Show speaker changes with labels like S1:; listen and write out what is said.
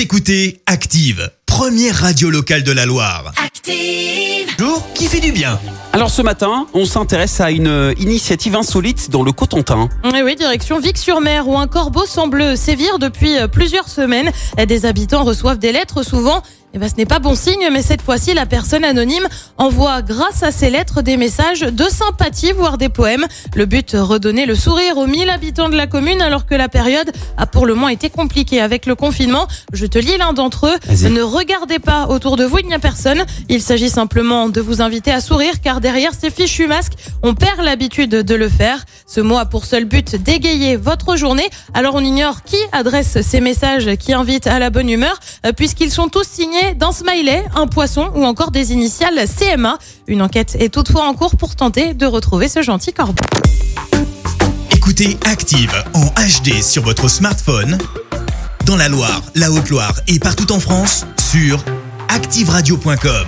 S1: Vous écoutez Active, première radio locale de la Loire.
S2: Active.
S1: Jour qui fait du bien.
S3: Alors ce matin, on s'intéresse à une euh, initiative insolite dans le Cotentin.
S4: Eh oui, direction Vic-sur-Mer où un corbeau semble sévir depuis euh, plusieurs semaines. Des habitants reçoivent des lettres souvent. Eh ben, ce n'est pas bon signe, mais cette fois-ci, la personne anonyme envoie grâce à ces lettres des messages de sympathie, voire des poèmes. Le but, redonner le sourire aux 1000 habitants de la commune alors que la période a pour le moins été compliquée avec le confinement. Je te lis l'un d'entre eux. Ne regardez pas autour de vous, il n'y a personne. Il s'agit simplement de vous inviter à sourire car derrière ces fichus masques, on perd l'habitude de le faire. Ce mot a pour seul but d'égayer votre journée. Alors on ignore qui adresse ces messages qui invitent à la bonne humeur euh, puisqu'ils sont tous signés d'un smiley, un poisson ou encore des initiales CMA. Une enquête est toutefois en cours pour tenter de retrouver ce gentil corbeau.
S1: Écoutez Active en HD sur votre smartphone, dans la Loire, la Haute-Loire et partout en France, sur activeradio.com.